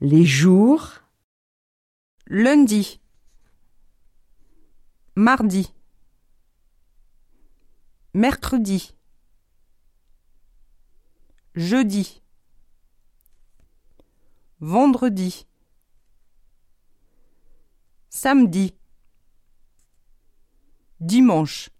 les jours, lundi, mardi, mercredi, jeudi, vendredi, samedi, dimanche.